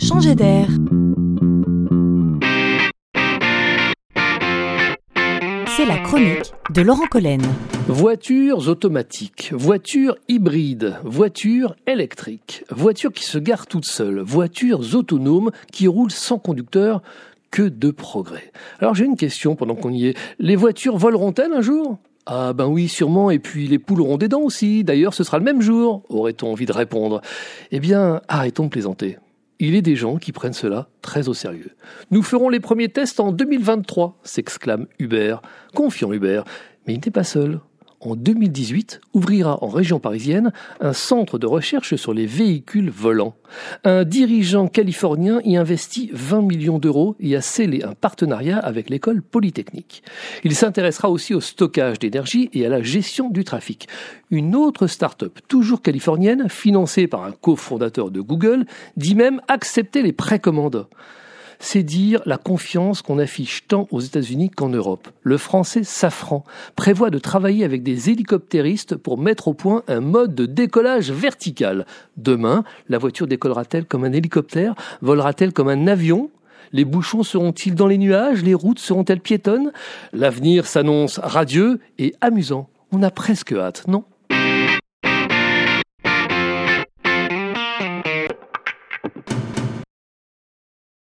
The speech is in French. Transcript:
Changer d'air. C'est la chronique de Laurent Collen. Voitures automatiques, voitures hybrides, voitures électriques, voitures qui se garent toutes seules, voitures autonomes qui roulent sans conducteur, que de progrès. Alors j'ai une question pendant qu'on y est. Les voitures voleront-elles un jour? Ah ben oui, sûrement, et puis les poules auront des dents aussi, d'ailleurs ce sera le même jour, aurait-on envie de répondre. Eh bien, arrêtons de plaisanter. Il est des gens qui prennent cela très au sérieux. Nous ferons les premiers tests en 2023, s'exclame Hubert, confiant Hubert. Mais il n'est pas seul en 2018, ouvrira en région parisienne un centre de recherche sur les véhicules volants. Un dirigeant californien y investit 20 millions d'euros et a scellé un partenariat avec l'école polytechnique. Il s'intéressera aussi au stockage d'énergie et à la gestion du trafic. Une autre start-up, toujours californienne, financée par un cofondateur de Google, dit même accepter les précommandes c'est dire la confiance qu'on affiche tant aux États-Unis qu'en Europe. Le français Safran prévoit de travailler avec des hélicoptéristes pour mettre au point un mode de décollage vertical. Demain, la voiture décollera-t-elle comme un hélicoptère? Volera-t-elle comme un avion? Les bouchons seront-ils dans les nuages? Les routes seront-elles piétonnes? L'avenir s'annonce radieux et amusant. On a presque hâte, non?